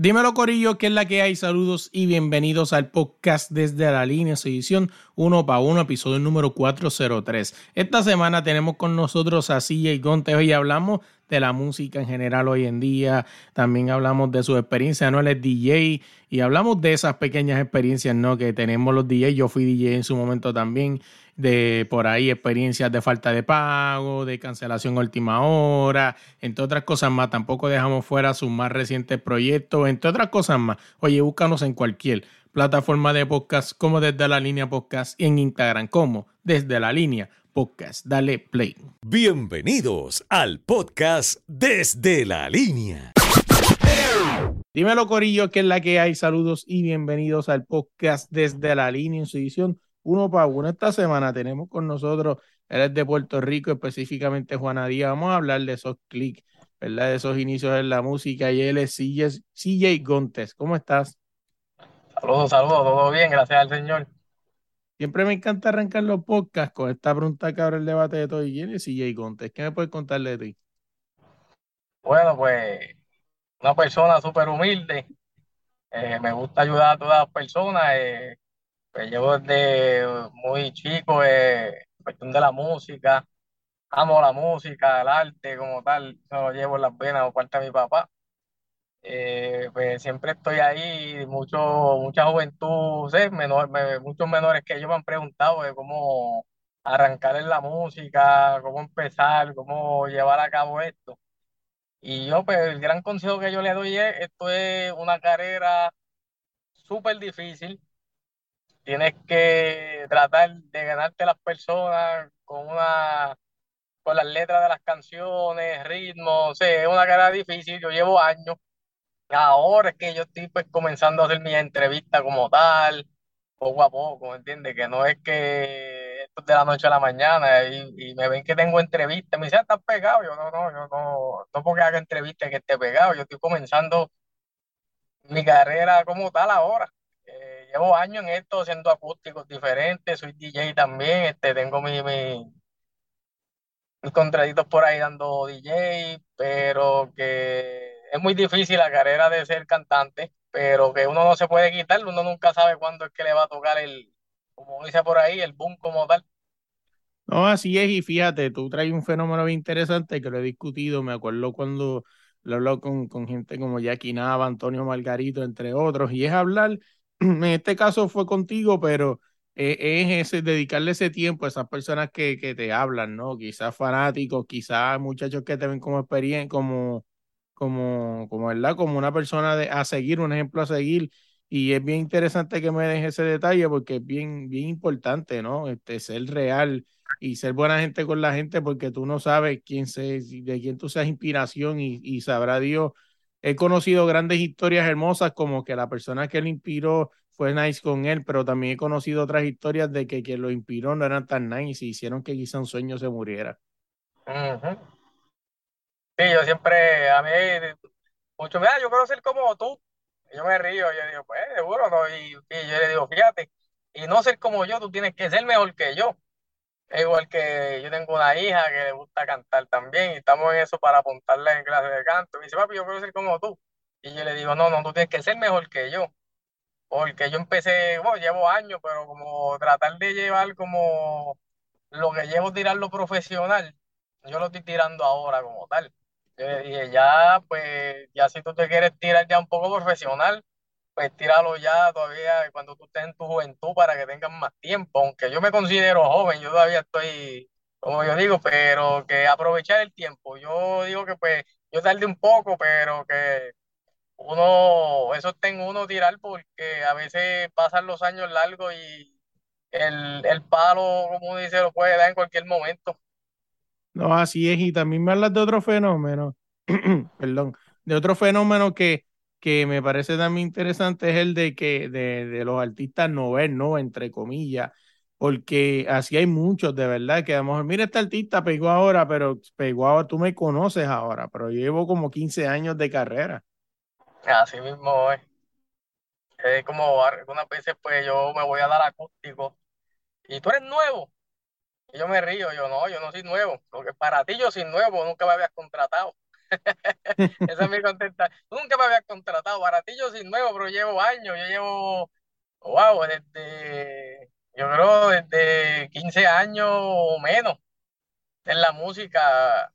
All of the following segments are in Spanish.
Dímelo Corillo, ¿qué es la que hay? Saludos y bienvenidos al podcast desde la línea, su edición 1 para 1, episodio número 403. Esta semana tenemos con nosotros a CJ Gonte. Hoy hablamos de la música en general hoy en día, también hablamos de su experiencia, ¿no? Él es DJ y hablamos de esas pequeñas experiencias, ¿no? Que tenemos los DJs, yo fui DJ en su momento también de por ahí experiencias de falta de pago, de cancelación última hora, entre otras cosas más. Tampoco dejamos fuera sus más recientes proyectos, entre otras cosas más. Oye, búscanos en cualquier plataforma de podcast como desde la línea podcast y en Instagram como desde la línea podcast. Dale play. Bienvenidos al podcast desde la línea. Dímelo Corillo, que es la que hay. Saludos y bienvenidos al podcast desde la línea en su edición uno para uno. Esta semana tenemos con nosotros, él es de Puerto Rico, específicamente Juana Díaz. Vamos a hablar de esos clics, ¿verdad? De esos inicios en la música. Y él es CJ, CJ Gontes. ¿Cómo estás? Saludos, saludos, todo bien, gracias al Señor. Siempre me encanta arrancar los podcasts con esta pregunta que abre el debate de todo. ¿Y CJ Gontes? ¿Qué me puedes contar de ti? Bueno, pues una persona súper humilde. Eh, me gusta ayudar a todas las personas. Eh, pues llevo desde muy chico, eh, cuestión de la música, amo la música, el arte como tal, lo llevo en las venas por parte de mi papá. Eh, pues siempre estoy ahí, mucho, mucha juventud, sé, menor, muchos menores que ellos me han preguntado de cómo arrancar en la música, cómo empezar, cómo llevar a cabo esto. Y yo, pues, el gran consejo que yo le doy es, esto es una carrera súper difícil, tienes que tratar de ganarte las personas con una con las letras de las canciones, ritmo, o sea, es una carrera difícil, yo llevo años. Ahora es que yo estoy pues comenzando a hacer mi entrevista como tal, poco a poco, ¿entiendes? Que no es que esto es de la noche a la mañana y, me ven que tengo entrevista, me dicen, ah, ¿estás pegado? Yo no, no, yo no, no porque haga entrevista que esté pegado, yo estoy comenzando mi carrera como tal ahora llevo años en esto haciendo acústicos diferentes, soy DJ también, este, tengo mi, mi, mis contraditos por ahí dando DJ, pero que es muy difícil la carrera de ser cantante, pero que uno no se puede quitar, uno nunca sabe cuándo es que le va a tocar el, como dice por ahí, el boom como tal. No, así es, y fíjate, tú traes un fenómeno bien interesante que lo he discutido, me acuerdo cuando lo hablo con, con gente como Jackie Nava, Antonio Margarito, entre otros, y es hablar en este caso fue contigo, pero eh, es ese, dedicarle ese tiempo a esas personas que, que te hablan, ¿no? Quizás fanáticos, quizás muchachos que te ven como experiencia, como, como, como, ¿verdad? Como una persona de, a seguir, un ejemplo a seguir. Y es bien interesante que me dejes ese detalle porque es bien, bien importante, ¿no? Este, ser real y ser buena gente con la gente porque tú no sabes quién se, de quién tú seas inspiración y, y sabrá Dios he conocido grandes historias hermosas como que la persona que lo inspiró fue nice con él, pero también he conocido otras historias de que quien lo inspiró no eran tan nice y hicieron que quizá un sueño se muriera. Sí, yo siempre, a mí, mucho, mira, yo quiero ser como tú. Yo me río, yo digo, pues, seguro, ¿no? Y, y yo le digo, fíjate, y no ser como yo, tú tienes que ser mejor que yo. Es igual que yo tengo una hija que le gusta cantar también y estamos en eso para apuntarla en clase de canto. Y dice, papi, yo quiero ser como tú. Y yo le digo, no, no, tú tienes que ser mejor que yo. Porque yo empecé, bueno, llevo años, pero como tratar de llevar como lo que llevo tirarlo profesional, yo lo estoy tirando ahora como tal. Yo le dije, ya, pues, ya si tú te quieres tirar ya un poco profesional, pues tíralo ya todavía cuando tú estés en tu juventud para que tengas más tiempo, aunque yo me considero joven, yo todavía estoy, como yo digo, pero que aprovechar el tiempo. Yo digo que pues yo tardé un poco, pero que uno, eso tengo uno tirar porque a veces pasan los años largos y el, el palo, como dice, lo puede dar en cualquier momento. No, así es, y también me hablas de otro fenómeno, perdón, de otro fenómeno que que me parece también interesante es el de que de, de los artistas novel, ¿no? Entre comillas, porque así hay muchos de verdad que a lo mejor, mira, este artista pegó ahora, pero pegó ahora, tú me conoces ahora, pero llevo como 15 años de carrera. Así mismo es. Es como algunas veces pues yo me voy a dar acústico y tú eres nuevo. Y yo me río, yo no, yo no soy nuevo, porque para ti yo soy nuevo, nunca me habías contratado. Esa es mi contesta. Nunca me habías contratado, para ti yo soy nuevo, pero llevo años, yo llevo, wow, desde, yo creo desde 15 años o menos en la música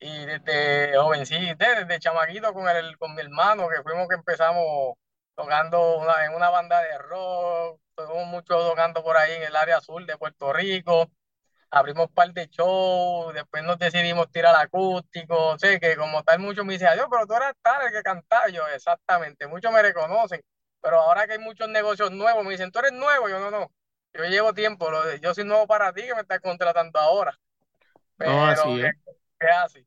y desde jovencito, desde chamaquito con, el, con mi hermano, que fuimos que empezamos tocando en una banda de rock, estuvimos mucho tocando por ahí en el área sur de Puerto Rico, abrimos un par de shows, después nos decidimos tirar acústico, sé que como tal muchos me dicen, adiós, pero tú eras tal el que cantaba, yo exactamente, muchos me reconocen, pero ahora que hay muchos negocios nuevos, me dicen, tú eres nuevo, yo no, no, yo llevo tiempo, yo soy nuevo para ti que me estás contratando ahora. Pero, no, así es. así.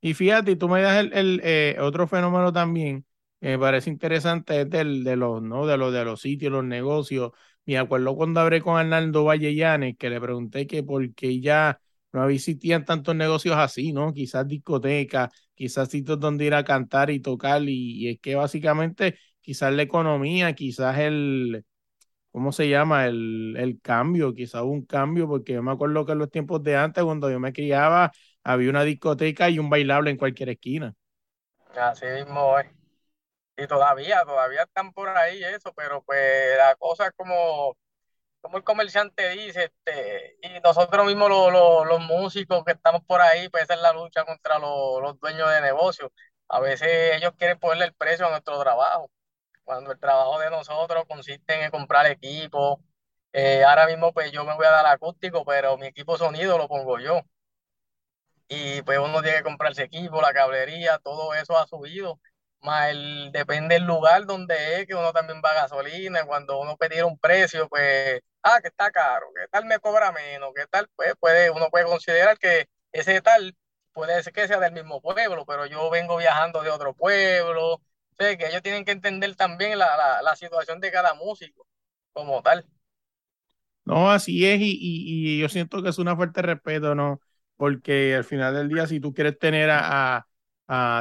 Y fíjate, tú me das el, el eh, otro fenómeno también, me parece interesante es del, de los, ¿no? De los, de los sitios, los negocios. Me acuerdo cuando hablé con Arnaldo Vallellanes, que le pregunté que por qué ya no existían tantos negocios así, ¿no? Quizás discotecas, quizás sitios donde ir a cantar y tocar, y, es que básicamente quizás la economía, quizás el, ¿cómo se llama? El, el cambio, quizás un cambio, porque yo me acuerdo que en los tiempos de antes, cuando yo me criaba, había una discoteca y un bailable en cualquier esquina. Así mismo es y todavía, todavía están por ahí eso, pero pues la cosa es como, como el comerciante dice, este, y nosotros mismos los, músicos que estamos por ahí, pues esa es la lucha contra los, dueños de negocios. A veces ellos quieren ponerle el precio a nuestro trabajo, cuando el trabajo de nosotros consiste en comprar equipo. Eh, ahora mismo pues yo me voy a dar acústico, pero mi equipo sonido lo pongo yo. Y pues uno tiene que comprarse equipo, la cablería, todo eso ha subido más el, depende del lugar donde es, que uno también va a gasolina, cuando uno pedir un precio, pues, ah, que está caro, que tal me cobra menos, que tal, pues puede, uno puede considerar que ese tal puede ser que sea del mismo pueblo, pero yo vengo viajando de otro pueblo, sé que ellos tienen que entender también la, la, situación de cada músico como tal. No, así es, y, y, yo siento que es una fuerte respeto, ¿no? Porque al final del día, si tú quieres tener a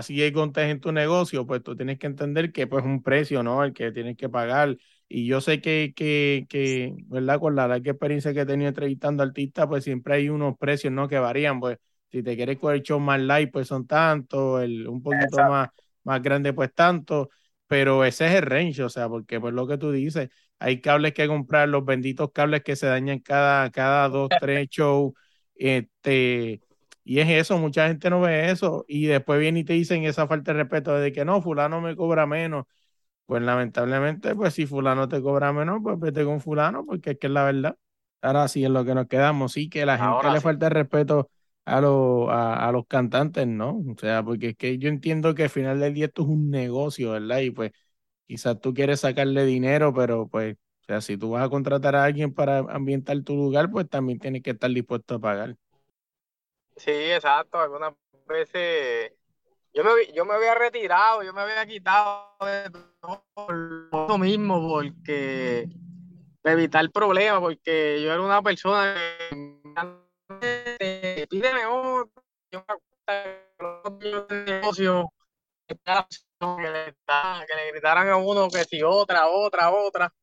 si hay contes en tu negocio, pues tú tienes que entender que pues un precio, ¿no? El que tienes que pagar. Y yo sé que, que, que ¿verdad? Con la larga experiencia que he tenido entrevistando artistas, pues siempre hay unos precios, ¿no? Que varían, pues si te quieres coger show más light, pues son tanto, el, un poquito más, más grande, pues tanto, pero ese es el range, o sea, porque pues lo que tú dices, hay cables que comprar, los benditos cables que se dañan cada, cada dos, tres shows, este y es eso, mucha gente no ve eso y después viene y te dicen esa falta de respeto de que no, fulano me cobra menos. Pues lamentablemente, pues si fulano te cobra menos, pues vete con fulano porque es que es la verdad. Ahora sí es lo que nos quedamos, sí que la gente le falta el respeto a, los a, a, los cantantes, ¿no? O sea, porque es que yo entiendo que al final del día esto es un negocio, ¿verdad? Y pues quizás tú quieres sacarle dinero, pero pues, o sea, si tú vas a contratar a alguien para ambientar tu lugar, pues también tienes que estar dispuesto a pagar. Sí, exacto. Algunas veces yo me, yo me había retirado, yo me había quitado de todo mismo porque evitar problemas, porque yo era una persona que pídeme otro, yo me negocio que le gritaran a uno que si otra, otra, otra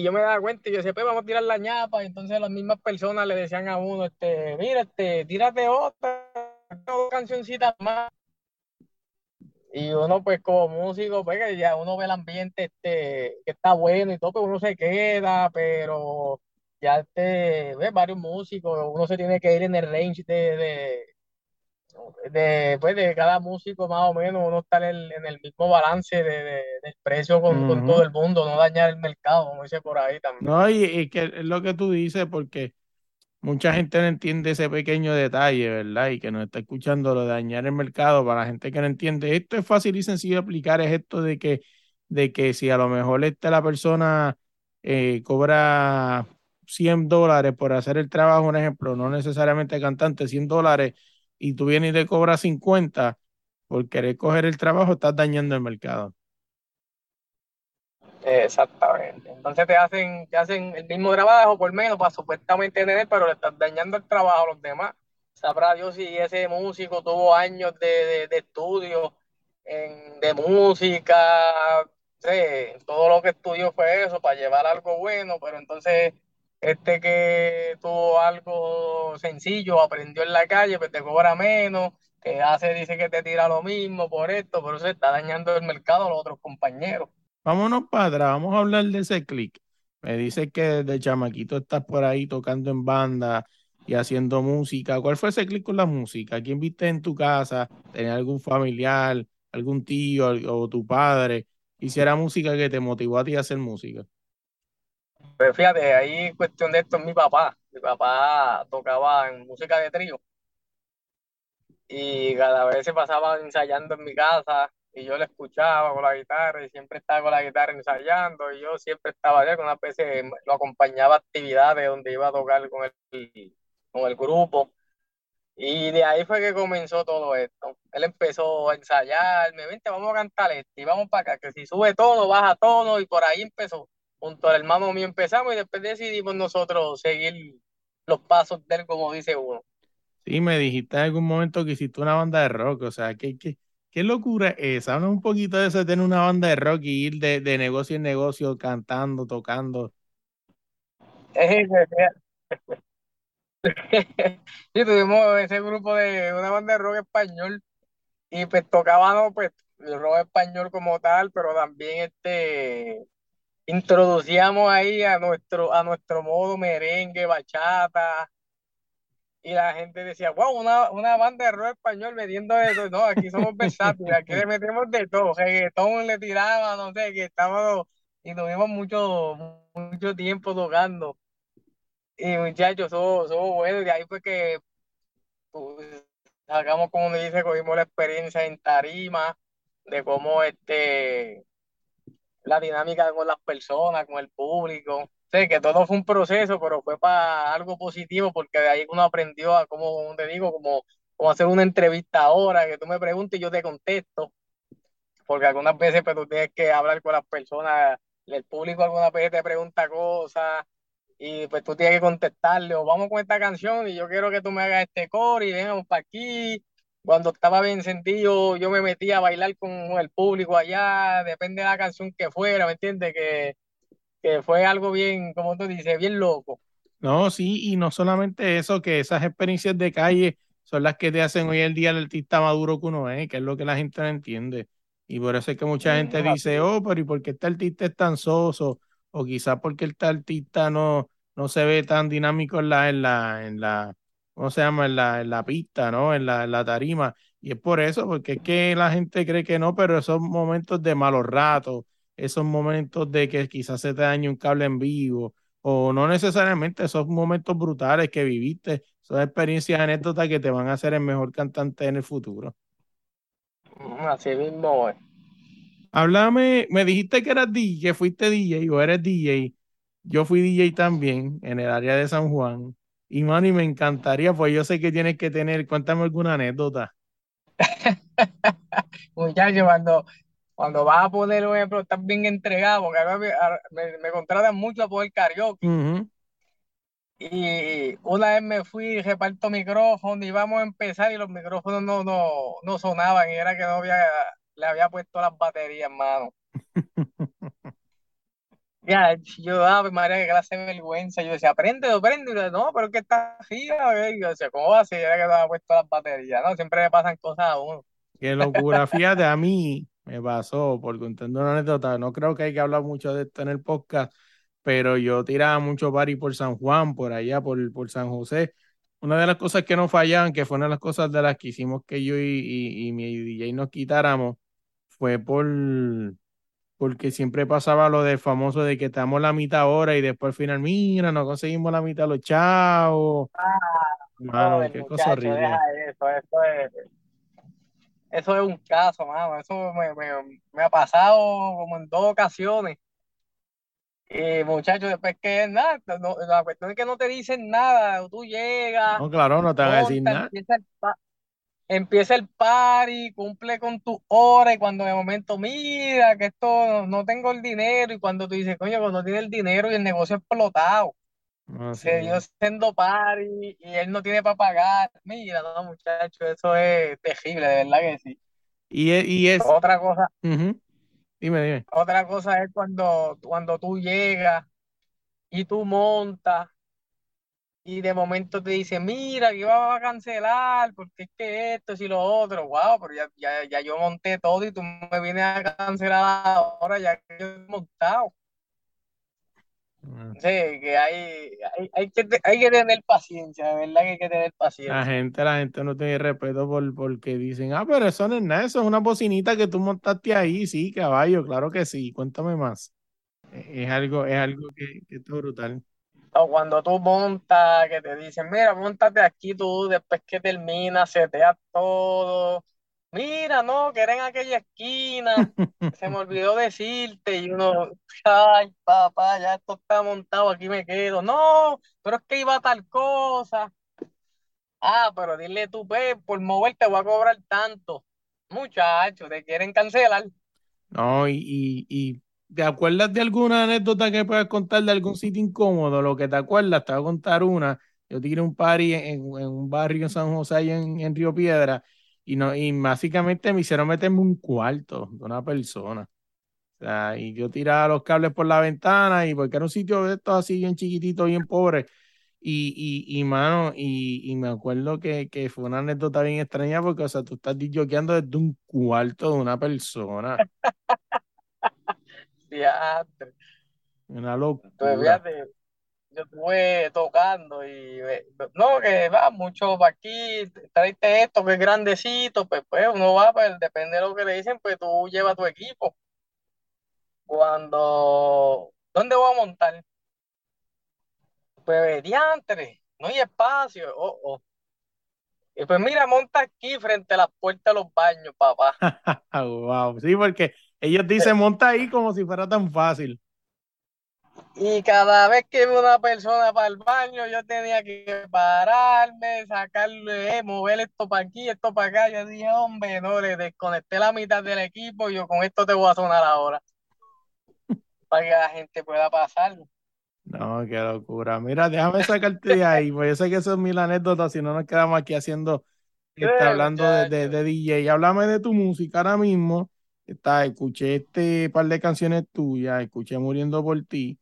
y yo me daba cuenta y yo decía, pues vamos a tirar la ñapa. Y entonces las mismas personas le decían a uno, este, mira, este, tírate otra, otra cancioncita más. Y uno, pues, como músico, pues, que ya uno ve el ambiente este, que está bueno y todo, pues uno se queda, pero ya este, ve varios músicos, uno se tiene que ir en el range de, pues, de cada músico más o menos uno estar en, en el mismo balance de, de, del precio con, con, todo el mundo, no dañar el mercado, como dice por ahí también. No, y, y, que es lo que tú dices, porque mucha gente no entiende ese pequeño detalle, ¿verdad? Y que nos está escuchando lo de dañar el mercado, para la gente que no entiende, esto es fácil y sencillo de aplicar, es esto de que, de que si a lo mejor esta la persona eh, cobra 100 dólares por hacer el trabajo, un ejemplo, no necesariamente cantante, 100 dólares y tú vienes y te cobras 50, por querer coger el trabajo, estás dañando el mercado. Exactamente. Entonces te hacen, te hacen el mismo trabajo por menos para supuestamente tener, pero le estás dañando el trabajo a los demás. Sabrá Dios si ese músico tuvo años de, de, estudio de música, todo lo que estudió fue eso, para llevar algo bueno, pero entonces este que tuvo algo sencillo, aprendió en la calle, pues te cobra menos, te hace, dice que te tira lo mismo por esto, pero se está dañando el mercado a los otros compañeros. Vámonos para atrás, vamos a hablar de ese click. Me dice que desde chamaquito estás por ahí tocando en banda y haciendo música. ¿Cuál fue ese click con la música? ¿Quién viste en tu casa? ¿Tenías algún familiar, algún tío o tu padre? Hiciera música que te motivó a ti a hacer música. Pues fíjate, ahí cuestión de esto es mi papá. Mi papá tocaba en música de trío. Y cada vez se pasaba ensayando en mi casa y yo le escuchaba con la guitarra y siempre estaba con la guitarra ensayando y yo siempre estaba allá con una veces lo acompañaba a actividades donde iba a tocar con el, con el grupo y de ahí fue que comenzó todo esto. Él empezó a ensayarme, vente, vamos a cantar esto y vamos para acá, que si sube tono, baja tono y por ahí empezó. Junto al hermano mío empezamos y después decidimos nosotros seguir los pasos de él como dice uno. Sí, me dijiste en algún momento que hiciste una banda de rock, o sea, ¿qué, qué, qué locura es esa? un poquito de eso de tener una banda de rock y ir de, de negocio en negocio cantando, tocando. sí, tuvimos ese grupo de una banda de rock español y pues tocábamos pues el rock español como tal, pero también este introducíamos ahí a nuestro a nuestro modo merengue, bachata y la gente decía, wow, una, una banda de rock español metiendo eso. No, aquí somos versátiles, aquí le metemos de todo. Reggaetón le tiraba, no sé, que estábamos y tuvimos mucho, mucho tiempo tocando. Y muchachos, somos, buenos. De ahí fue que pues, sacamos, como dice, cogimos la experiencia en tarima, de cómo este la dinámica con las personas, con el público. Sé que todo fue un proceso, pero fue para algo positivo, porque de ahí uno aprendió a, como te digo, como, como hacer una entrevista ahora, que tú me preguntes y yo te contesto. Porque algunas veces pues, tú tienes que hablar con las personas, el público algunas veces te pregunta cosas, y pues tú tienes que contestarle, o vamos con esta canción y yo quiero que tú me hagas este coro y vengamos para aquí. Cuando estaba bien sentido, yo me metía a bailar con el público allá, depende de la canción que fuera, ¿me entiendes? Que, que fue algo bien, como tú dices, bien loco. No, sí, y no solamente eso, que esas experiencias de calle son las que te hacen hoy el día el artista maduro que uno es, que es lo que la gente no entiende. Y por eso es que mucha gente dice, oh, pero ¿y por qué este artista es tan soso? o quizás porque el artista no, no se ve tan dinámico en la, en la, en la, ¿cómo se llama? En la, en la pista, ¿no? En la, en la tarima. Y es por eso, porque es que la gente cree que no, pero esos momentos de malos ratos, esos momentos de que quizás se te dañe un cable en vivo, o no necesariamente esos momentos brutales que viviste, son experiencias, anécdotas que te van a hacer el mejor cantante en el futuro. Así mismo, Háblame, me dijiste que eras DJ, que fuiste DJ o eres DJ. Yo fui DJ también en el área de San Juan. Y Manny, me encantaría, pues yo sé que tienes que tener, cuéntame alguna anécdota. Muchachos, cuando, cuando vas a poner un ejemplo, estás bien entregado, porque me, me, contratan mucho a poner karaoke. Y una vez me fui, reparto micrófono y vamos a empezar y los micrófonos no, no, no sonaban y era que no había le había puesto las baterías, mano. ya, yo, ah, pues, María, qué clase de vergüenza. Yo decía, prende, prende. Y yo, no, pero que está arriba. Yo decía, ¿cómo va a ser? Que había puesto las baterías. No, siempre le pasan cosas a uno. Qué locura. Fíjate, a mí me pasó, por contando una anécdota. No creo que hay que hablar mucho de esto en el podcast, pero yo tiraba mucho party por San Juan, por allá, por, por San José una de las cosas que no fallaban, que fue una de las cosas de las que hicimos que yo y, y mi DJ nos quitáramos, fue por porque siempre pasaba lo del famoso de que estamos la mitad hora y después al final, mira, no conseguimos la mitad los chavos. Ah, qué cosa horrible. Eso, eso, es, eso es un caso, mano. Eso me, ha pasado como en dos ocasiones. Y muchachos, después que nada, la cuestión es que no te dicen nada, tú llegas. No, claro, no te van a decir nada empieza el party, cumple con tu hora y cuando de momento mira que esto no tengo el dinero y cuando tú dices, coño, cuando tiene el dinero y el negocio explotado, se dio siendo party y él no tiene para pagar. Mira, no, muchacho, eso es terrible, de verdad que sí. Y es, y es... otra cosa. Dime, dime. Otra cosa es cuando, cuando tú llegas y tú montas y de momento te dice, mira, que iba a cancelar, porque es que esto y lo otro, wow, pero ya, ya, ya yo monté todo y tú me vienes a cancelar ahora ya que yo he montado. Mm. Sí, que hay, hay, hay, que, hay que tener paciencia, de verdad que hay que tener paciencia. La gente, la gente no tiene respeto por porque dicen, ah, pero eso no es nada, eso es una bocinita que tú montaste ahí, sí, caballo, claro que sí, cuéntame más. E, es algo, es algo que, que está brutal o cuando tú montas, que te dicen, mira, montate aquí tú, después que terminas, seteas todo. Mira, no, que era en aquella esquina, se me olvidó decirte, y uno, ay, papá, ya esto está montado, aquí me quedo. No, pero es que iba a tal cosa. Ah, pero dile tú, pues, por moverte voy a cobrar tanto. Muchachos, te quieren cancelar. No, y, y ¿Te acuerdas de alguna anécdota que puedas contar de algún sitio incómodo? Lo que te acuerdas, te voy a contar una. Yo tiré un party en, un barrio en San José, en, en, Río Piedra, y, no, y básicamente me hicieron meterme un cuarto de una persona. O sea, y yo tiraba los cables por la ventana, y porque era un sitio de estos así bien chiquitito, bien pobre. Y, y, y mano, y, y, me acuerdo que, que, fue una anécdota bien extraña porque, o sea, tú estás disjoqueando desde un cuarto de una persona. Una locura. yo estuve tocando y no, que va mucho para aquí, traiste esto que es grandecito, pues, pues uno va, pues depende de lo que le dicen, pues tú llevas tu equipo. Cuando, ¿dónde voy a montar? Pues diantre, no hay espacio, oh, oh. Y pues mira, monta aquí frente a las puertas de los baños, papá. wow, sí, porque ellos dicen monta ahí como si fuera tan fácil. Y cada vez que iba una persona para el baño, yo tenía que pararme, sacarle, mover esto para aquí, esto para acá. Yo dije, hombre, no, le desconecté la mitad del equipo y yo con esto te voy a sonar ahora. para que la gente pueda pasar. No, qué locura. Mira, déjame sacarte de ahí, porque yo sé que eso es mil anécdotas, si no nos quedamos aquí haciendo, está hablando de, de, de DJ. Háblame de tu música ahora mismo Está, escuché este par de canciones tuyas, escuché Muriendo por ti,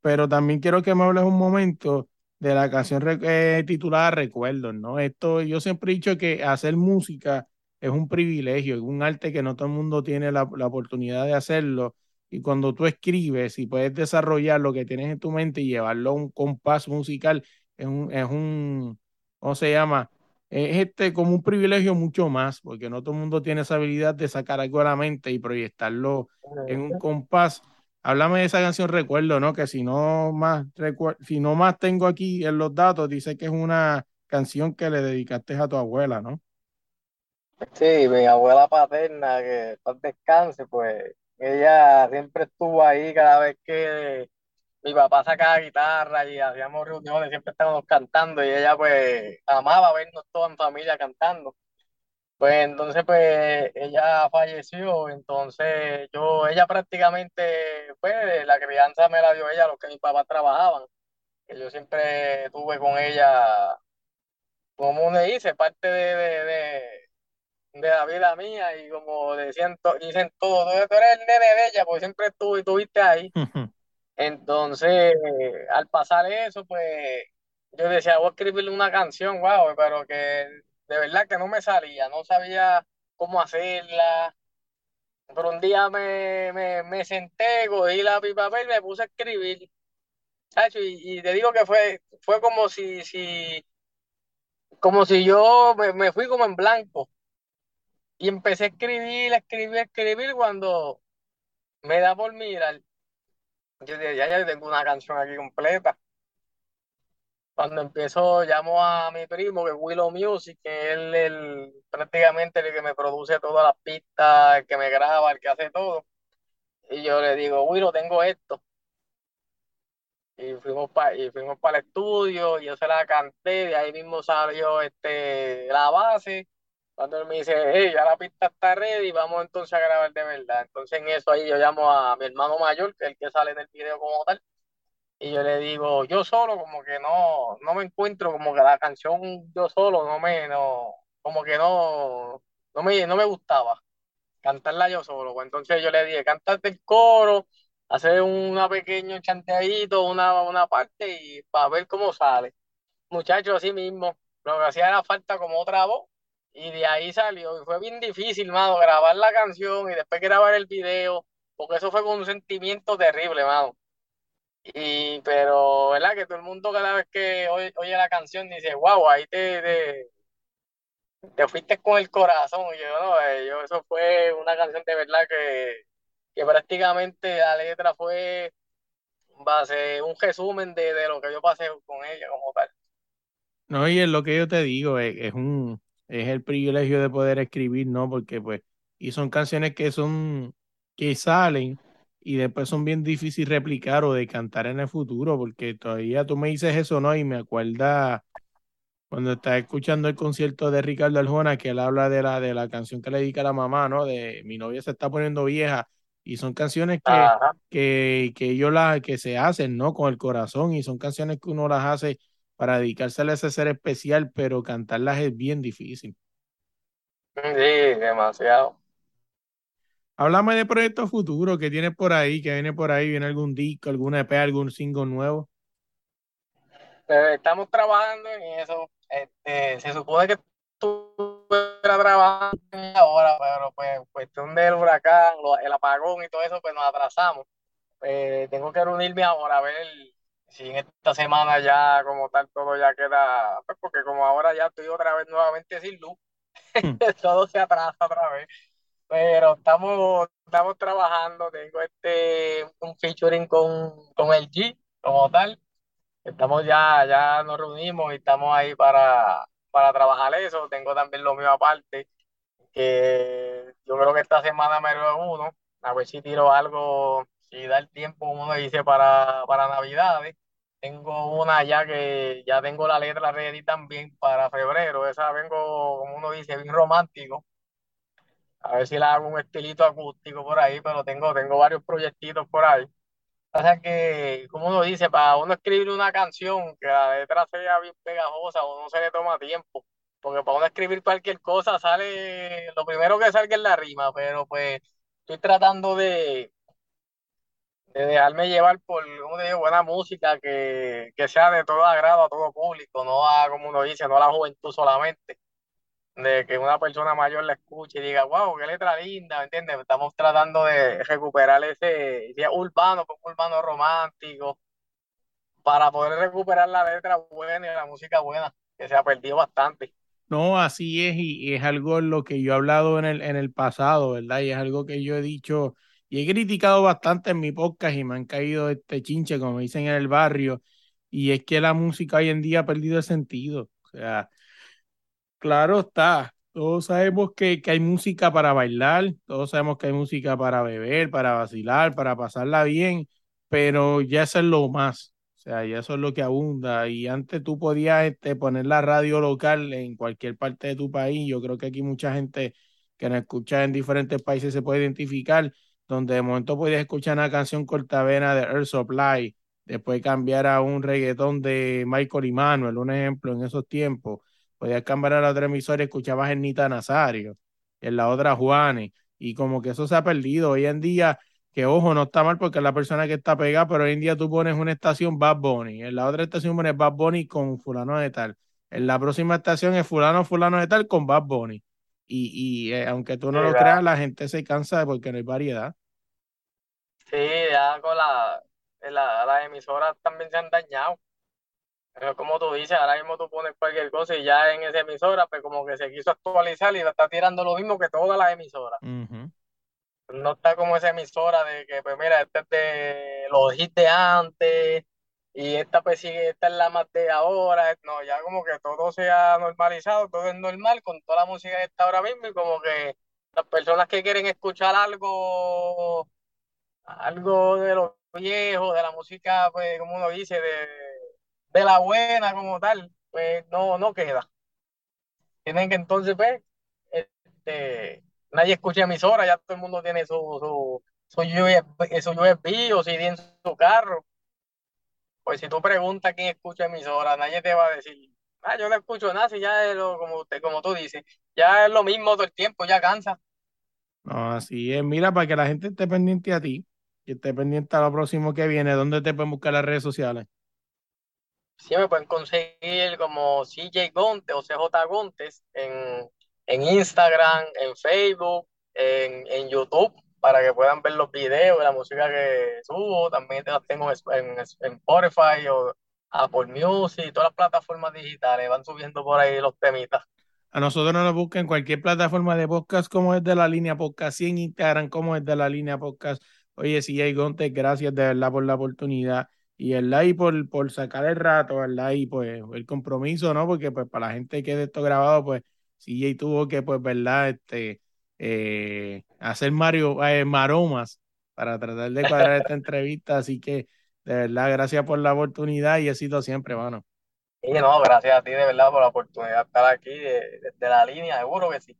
pero también quiero que me hables un momento de la canción eh, titulada Recuerdos, ¿no? Esto, yo siempre he dicho que hacer música es un privilegio, es un arte que no todo el mundo tiene la, oportunidad de hacerlo. Y cuando tú escribes y puedes desarrollar lo que tienes en tu mente y llevarlo a un compás musical, es un, es un ¿cómo se llama? Es este como un privilegio mucho más, porque no todo el mundo tiene esa habilidad de sacar algo a la mente y proyectarlo en un compás. Háblame de esa canción Recuerdo, ¿no? Que si no más si no más tengo aquí en los datos, dice que es una canción que le dedicaste a tu abuela, ¿no? Sí, mi abuela paterna, que descanse, pues ella siempre estuvo ahí cada vez que mi papá sacaba guitarra y hacíamos reuniones, siempre estábamos cantando y ella pues amaba vernos todos en familia cantando. Pues entonces pues ella falleció, entonces yo, ella prácticamente, pues la crianza me la dio ella, lo que mis papás trabajaban, que yo siempre tuve con ella, como me dice, parte de, de, de, la vida mía y como decían, dicen todo, tú eres el nene de ella, porque siempre y estuviste ahí. Entonces, al pasar eso, pues yo decía, voy a escribirle una canción, wow, pero que de verdad que no me salía, no sabía cómo hacerla. Pero un día me, me, me senté, cogí la pipa y me puse a escribir. Y, y, te digo que fue, fue como si, si, como si yo me, me fui como en blanco. Y empecé a escribir, a escribir, a escribir cuando me da por mirar yo ya, ya tengo una canción aquí completa. Cuando empiezo, llamo a mi primo, que es Willow Music, que es el, prácticamente el que me produce todas las pistas, el que me graba, el que hace todo. Y yo le digo, Willow, tengo esto. Y fuimos para y fuimos para el estudio, y yo se la canté, de ahí mismo salió este, la base, Cuando él me dice, hey, ya la pista está ready, vamos entonces a grabar de verdad. Entonces en eso ahí yo llamo a mi hermano mayor, que es el que sale en el video como tal, y yo le digo, yo solo como que no, no me encuentro, como que la canción yo solo no me, no, como que no, no me, no me gustaba cantarla yo solo. Pues entonces yo le dije, cántate el coro, hacer una pequeño chanteadito, una, una parte y para ver cómo sale. Muchachos, así mismo, lo que hacía era falta como otra voz y de ahí salió. Y fue bien difícil, mano, grabar la canción y después grabar el video, porque eso fue con un sentimiento terrible, mano. Y, pero, ¿verdad? Que todo el mundo cada vez que oye, la canción dice, wow, ahí te, te, te fuiste con el corazón. Y yo, no, eh, yo, eso fue una canción de verdad que, que prácticamente la letra fue base, un resumen de, de lo que yo pasé con ella como tal. No, y es lo que yo te digo, es un, es el privilegio de poder escribir, ¿no? Porque pues, y son canciones que son, que salen y después son bien difíciles replicar o de cantar en el futuro, porque todavía tú me dices eso, ¿no? Y me acuerda cuando estás escuchando el concierto de Ricardo Arjona, que él habla de la, de la canción que le dedica a la mamá, ¿no? De mi novia se está poniendo vieja, y son canciones que, Ajá. que, que ellos las, que se hacen, ¿no? Con el corazón, y son canciones que uno las hace para dedicársela a ese ser especial, pero cantarlas es bien difícil. Sí, demasiado. Háblame de proyectos futuros que tienes por ahí, que viene por ahí, viene algún disco, alguna EP, algún single nuevo. Eh, estamos trabajando en eso. Este, se supone que estuviera trabajando ahora, pero pues cuestión del huracán, el apagón y todo eso, pues nos atrasamos. Eh, tengo que reunirme ahora a ver si en esta semana ya como tal todo ya queda, pues porque como ahora ya estoy otra vez nuevamente sin luz, Hmm. todo se atrasa otra vez. Pero estamos, estamos trabajando, tengo este un featuring con, con el G como tal. Estamos ya, ya nos reunimos y estamos ahí para, para trabajar eso. Tengo también lo mío aparte, que yo creo que esta semana me reúno, a ver si tiro algo, si da el tiempo, como uno dice, para, para Navidades. Tengo una ya que ya tengo la letra ready también para febrero. Esa vengo, como uno dice, bien romántico. A ver si la hago un estilito acústico por ahí, pero tengo, tengo varios proyectitos por ahí. O sea que, como uno dice, para uno escribir una canción que la letra sea bien pegajosa, uno se le toma tiempo. Porque para uno escribir cualquier cosa sale, lo primero que salga es la rima, pero pues estoy tratando de, de dejarme llevar por, como digo, buena música que, que sea de todo agrado a todo público, no a, como uno dice, no a la juventud solamente. De que una persona mayor la escuche y diga, wow, qué letra linda, ¿me entiendes? Estamos tratando de recuperar ese, urbano, urbano romántico, para poder recuperar la letra buena y la música buena, que se ha perdido bastante. No, así es, y, y es algo en lo que yo he hablado en el, en el pasado, ¿verdad? Y es algo que yo he dicho y he criticado bastante en mi podcast y me han caído este chinche, como dicen en el barrio, y es que la música hoy en día ha perdido el sentido. O sea, claro está, todos sabemos que, que hay música para bailar, todos sabemos que hay música para beber, para vacilar, para pasarla bien, pero ya eso es lo más. O sea, ya eso es lo que abunda. Y antes tú podías este, poner la radio local en cualquier parte de tu país. Yo creo que aquí mucha gente que nos escucha en diferentes países se puede identificar, donde de momento podías escuchar una canción cortavena de Earth Supply, después cambiar a un reggaetón de Michael y Manuel, un ejemplo en esos tiempos. Podías cambiar a la otra emisora y escuchabas en Nita Nazario, en la otra Juanes, y como que eso se ha perdido. Hoy en día que ojo, no está mal porque es la persona que está pegada, pero hoy en día tú pones una estación Bad Bunny, en la otra estación pones Bad Bunny con fulano de tal, en la próxima estación es fulano, fulano de tal con Bad Bunny. Y, y eh, aunque tú no lo creas, la gente se cansa de porque no hay variedad. Sí, ya con la, la, las emisoras también se han dañado. Pero como tú dices, ahora mismo tú pones cualquier cosa y ya en esa emisora, pues como que se quiso actualizar y está tirando lo mismo que todas las emisoras. Ujú. No está como esa emisora de que, pues mira, esta es de los hits de antes y esta pues sigue, esta es la más de ahora. No, ya como que todo se ha normalizado, todo es normal con toda la música que está ahora mismo y como que las personas que quieren escuchar algo, algo de lo viejo, de la música, pues como uno dice, de, de la buena como tal, pues no, no queda. Tienen que entonces, pues, este, nadie escucha emisora, ya todo el mundo tiene su, su, su, USB, su USB o CD en su carro. Pues si tú preguntas quién escucha emisora, nadie te va a decir, ah, yo no escucho nada, si ya es lo, como, usted, como tú dices, ya es lo mismo todo el tiempo, ya cansa. No, así es. Mira, para que la gente esté pendiente a ti, que esté pendiente a lo próximo que viene, ¿dónde te pueden buscar las redes sociales? Sí, me pueden conseguir como CJ Gontes o CJ Gontes en, en Instagram, en Facebook, en, en YouTube, para que puedan ver los videos de la música que subo. También las tengo en, en, Spotify o Apple Music, todas las plataformas digitales, van subiendo por ahí los temitas. A nosotros nos buscan en cualquier plataforma de podcast como es de la línea podcast y en Instagram como es de la línea podcast. Oye, CJ Gontes, gracias de verdad por la oportunidad y el like por, por sacar el rato, ¿verdad? Y pues el compromiso, ¿no? Porque pues para la gente que de esto grabado, pues CJ tuvo que, pues, ¿verdad? Este, eh, hacer Mario, eh, maromas para tratar de cuadrar esta entrevista. Así que, de verdad, gracias por la oportunidad y éxito siempre, mano. Y no, gracias a ti de verdad por la oportunidad de estar aquí desde la línea, seguro que sí.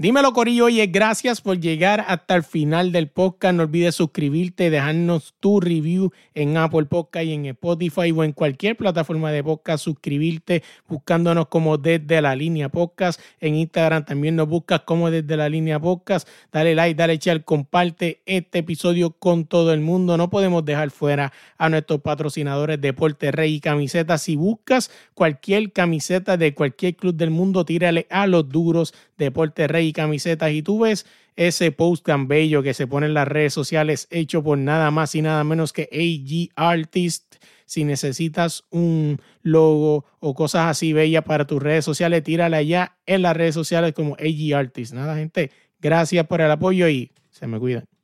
Dímelo, Corillo. Oye, gracias por llegar hasta el final del podcast. No olvides suscribirte, dejarnos tu review en Apple Podcast y en Spotify o en cualquier plataforma de podcast. Suscribirte buscándonos como desde la línea podcast. En Instagram también nos buscas como desde la línea podcast. Dale like, dale share, comparte este episodio con todo el mundo. No podemos dejar fuera a nuestros patrocinadores Deporte Rey y Camisetas. Si buscas cualquier camiseta de cualquier club del mundo, tírale a los duros Deporte Rey camisetas y tú ves ese post tan bello que se pone en las redes sociales hecho por nada más y nada menos que AG Artist. Si necesitas un logo o cosas así bellas para tus redes sociales, tírala ya en las redes sociales como AG Artist. Nada, gente, gracias por el apoyo y se me cuidan.